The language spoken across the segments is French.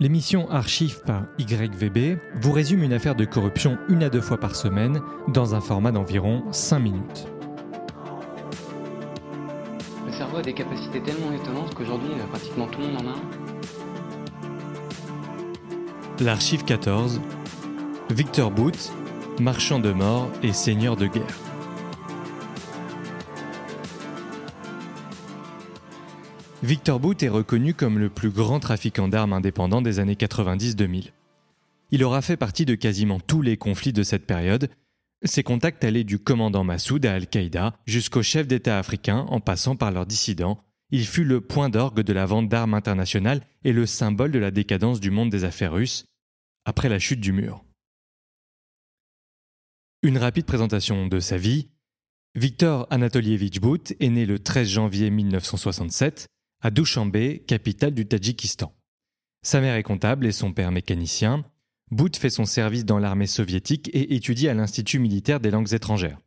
L'émission Archive par YVB vous résume une affaire de corruption une à deux fois par semaine dans un format d'environ 5 minutes. Le cerveau a des capacités tellement étonnantes qu'aujourd'hui, euh, pratiquement tout le monde en a un. L'Archive 14, Victor Booth, marchand de mort et seigneur de guerre. Victor Booth est reconnu comme le plus grand trafiquant d'armes indépendant des années 90-2000. Il aura fait partie de quasiment tous les conflits de cette période. Ses contacts allaient du commandant Massoud à Al-Qaïda jusqu'aux chefs d'État africains en passant par leurs dissidents. Il fut le point d'orgue de la vente d'armes internationales et le symbole de la décadence du monde des affaires russes après la chute du mur. Une rapide présentation de sa vie. Victor Anatolievitch Booth est né le 13 janvier 1967 à Douchambé, capitale du Tadjikistan. Sa mère est comptable et son père mécanicien. Bout fait son service dans l'armée soviétique et étudie à l'Institut militaire des langues étrangères.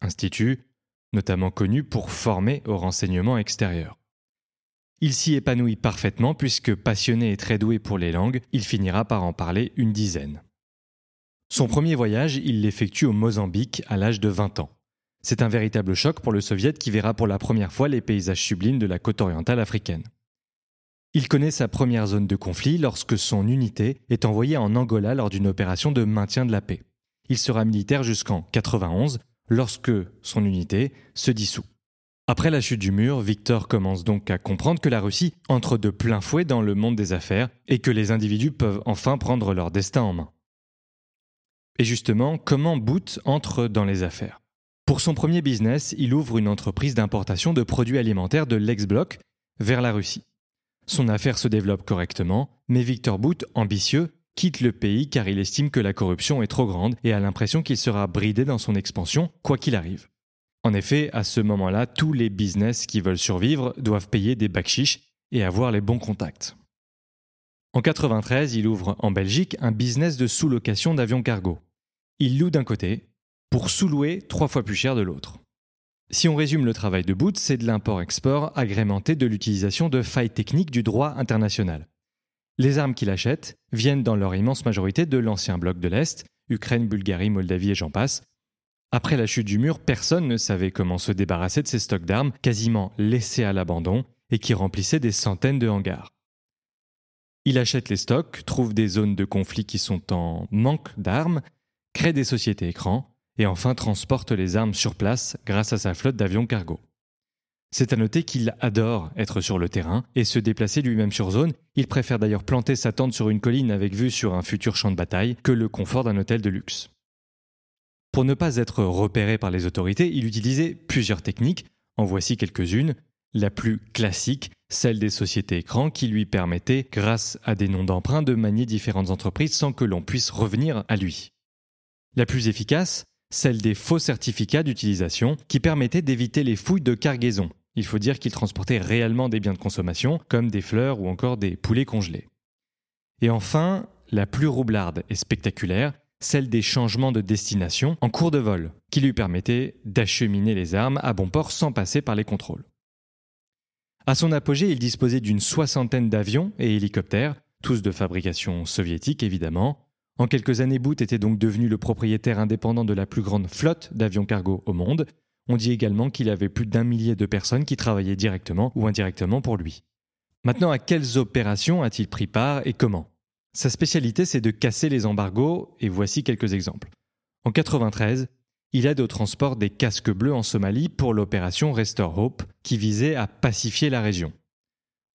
Institut notamment connu pour former au renseignement extérieur. Il s'y épanouit parfaitement puisque passionné et très doué pour les langues, il finira par en parler une dizaine. Son premier voyage, il l'effectue au Mozambique à l'âge de 20 ans. C'est un véritable choc pour le soviet qui verra pour la première fois les paysages sublimes de la côte orientale africaine. Il connaît sa première zone de conflit lorsque son unité est envoyée en Angola lors d'une opération de maintien de la paix. Il sera militaire jusqu'en 91 lorsque son unité se dissout. Après la chute du mur, Victor commence donc à comprendre que la Russie entre de plein fouet dans le monde des affaires et que les individus peuvent enfin prendre leur destin en main. Et justement, comment Boot entre dans les affaires? Pour son premier business, il ouvre une entreprise d'importation de produits alimentaires de l'ex-bloc vers la Russie. Son affaire se développe correctement, mais Victor Boot, ambitieux, quitte le pays car il estime que la corruption est trop grande et a l'impression qu'il sera bridé dans son expansion, quoi qu'il arrive. En effet, à ce moment-là, tous les business qui veulent survivre doivent payer des bakchiches et avoir les bons contacts. En 93, il ouvre en Belgique un business de sous-location d'avions cargo. Il loue d'un côté pour sous-louer trois fois plus cher de l'autre. Si on résume le travail de Booth, c'est de l'import-export agrémenté de l'utilisation de failles techniques du droit international. Les armes qu'il achète viennent dans leur immense majorité de l'ancien bloc de l'Est, Ukraine, Bulgarie, Moldavie et j'en passe. Après la chute du mur, personne ne savait comment se débarrasser de ces stocks d'armes quasiment laissés à l'abandon et qui remplissaient des centaines de hangars. Il achète les stocks, trouve des zones de conflit qui sont en manque d'armes, crée des sociétés écrans, et enfin transporte les armes sur place grâce à sa flotte d'avions cargo. C'est à noter qu'il adore être sur le terrain et se déplacer lui-même sur zone. Il préfère d'ailleurs planter sa tente sur une colline avec vue sur un futur champ de bataille que le confort d'un hôtel de luxe. Pour ne pas être repéré par les autorités, il utilisait plusieurs techniques. En voici quelques-unes. La plus classique, celle des sociétés écrans qui lui permettait, grâce à des noms d'emprunt, de manier différentes entreprises sans que l'on puisse revenir à lui. La plus efficace, celle des faux certificats d'utilisation qui permettaient d'éviter les fouilles de cargaison. Il faut dire qu'ils transportaient réellement des biens de consommation, comme des fleurs ou encore des poulets congelés. Et enfin, la plus roublarde et spectaculaire, celle des changements de destination en cours de vol, qui lui permettaient d'acheminer les armes à bon port sans passer par les contrôles. À son apogée, il disposait d'une soixantaine d'avions et hélicoptères, tous de fabrication soviétique évidemment, en quelques années, Boot était donc devenu le propriétaire indépendant de la plus grande flotte d'avions cargo au monde. On dit également qu'il avait plus d'un millier de personnes qui travaillaient directement ou indirectement pour lui. Maintenant, à quelles opérations a-t-il pris part et comment? Sa spécialité, c'est de casser les embargos, et voici quelques exemples. En 93, il aide au transport des casques bleus en Somalie pour l'opération Restore Hope, qui visait à pacifier la région.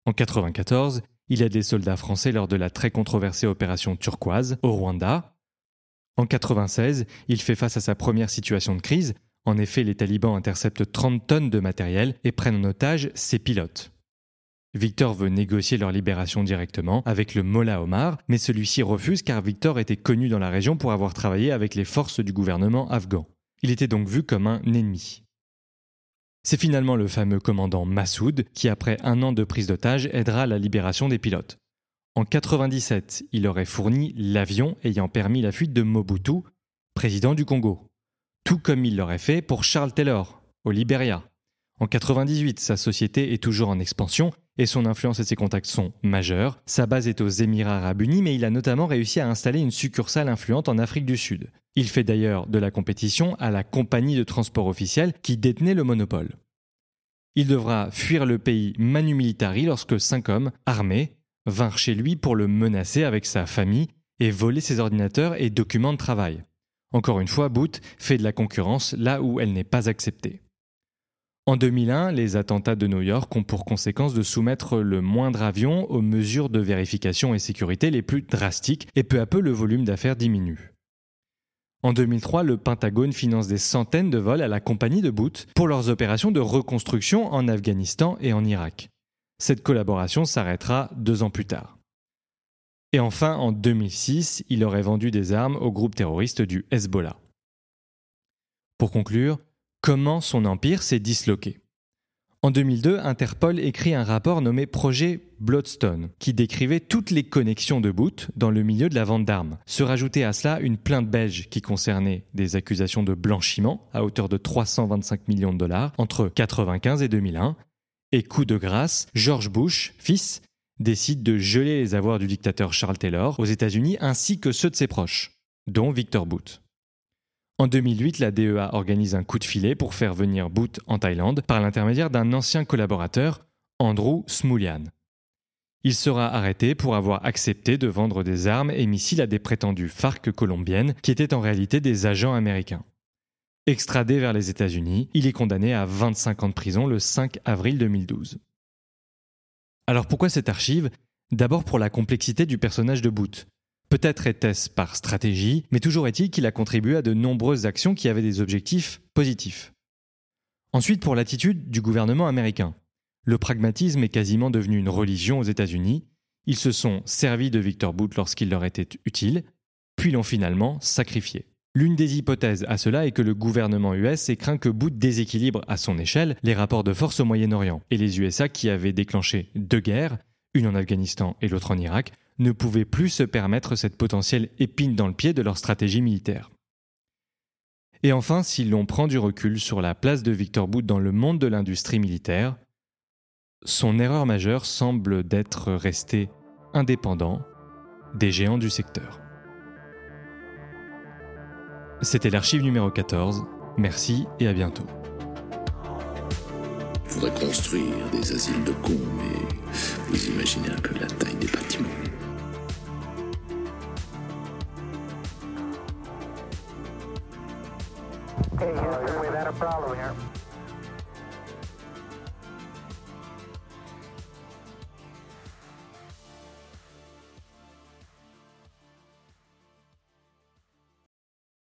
En 94, il aide les soldats français lors de la très controversée opération turquoise au Rwanda. En 96, il fait face à sa première situation de crise. En effet, les talibans interceptent 30 tonnes de matériel et prennent en otage ses pilotes. Victor veut négocier leur libération directement avec le Mollah Omar, mais celui-ci refuse car Victor était connu dans la région pour avoir travaillé avec les forces du gouvernement afghan. Il était donc vu comme un ennemi. C'est finalement le fameux commandant Massoud qui, après un an de prise d'otage, aidera à la libération des pilotes. En 97, il aurait fourni l'avion ayant permis la fuite de Mobutu, président du Congo. Tout comme il l'aurait fait pour Charles Taylor, au Liberia. En 98, sa société est toujours en expansion et son influence et ses contacts sont majeurs. Sa base est aux Émirats arabes unis, mais il a notamment réussi à installer une succursale influente en Afrique du Sud. Il fait d'ailleurs de la compétition à la compagnie de transport officielle qui détenait le monopole. Il devra fuir le pays manu militari lorsque cinq hommes, armés, vinrent chez lui pour le menacer avec sa famille et voler ses ordinateurs et documents de travail. Encore une fois, Boot fait de la concurrence là où elle n'est pas acceptée. En 2001, les attentats de New York ont pour conséquence de soumettre le moindre avion aux mesures de vérification et sécurité les plus drastiques et peu à peu le volume d'affaires diminue. En 2003, le Pentagone finance des centaines de vols à la compagnie de Boot pour leurs opérations de reconstruction en Afghanistan et en Irak. Cette collaboration s'arrêtera deux ans plus tard. Et enfin, en 2006, il aurait vendu des armes au groupe terroriste du Hezbollah. Pour conclure, comment son empire s'est disloqué. En 2002, Interpol écrit un rapport nommé Projet Bloodstone, qui décrivait toutes les connexions de Boot dans le milieu de la vente d'armes. Se rajoutait à cela une plainte belge qui concernait des accusations de blanchiment à hauteur de 325 millions de dollars entre 1995 et 2001. Et coup de grâce, George Bush, fils, décide de geler les avoirs du dictateur Charles Taylor aux États-Unis ainsi que ceux de ses proches, dont Victor Boot. En 2008, la DEA organise un coup de filet pour faire venir Boot en Thaïlande par l'intermédiaire d'un ancien collaborateur, Andrew Smoulian. Il sera arrêté pour avoir accepté de vendre des armes et missiles à des prétendues FARC colombiennes qui étaient en réalité des agents américains. Extradé vers les États-Unis, il est condamné à 25 ans de prison le 5 avril 2012. Alors pourquoi cette archive? D'abord pour la complexité du personnage de Boot. Peut-être était-ce par stratégie, mais toujours est-il qu'il a contribué à de nombreuses actions qui avaient des objectifs positifs. Ensuite, pour l'attitude du gouvernement américain. Le pragmatisme est quasiment devenu une religion aux États-Unis. Ils se sont servis de Victor Boot lorsqu'il leur était utile, puis l'ont finalement sacrifié. L'une des hypothèses à cela est que le gouvernement US ait craint que Boot déséquilibre à son échelle les rapports de force au Moyen-Orient, et les USA qui avaient déclenché deux guerres, une en Afghanistan et l'autre en Irak, ne pouvaient plus se permettre cette potentielle épine dans le pied de leur stratégie militaire. Et enfin, si l'on prend du recul sur la place de Victor Boot dans le monde de l'industrie militaire, son erreur majeure semble d'être resté indépendant des géants du secteur. C'était l'archive numéro 14. Merci et à bientôt. Faudrait construire des asiles de cons, mais vous imaginez un la taille des bâtiments. Okay, Houston, we've had a problem here.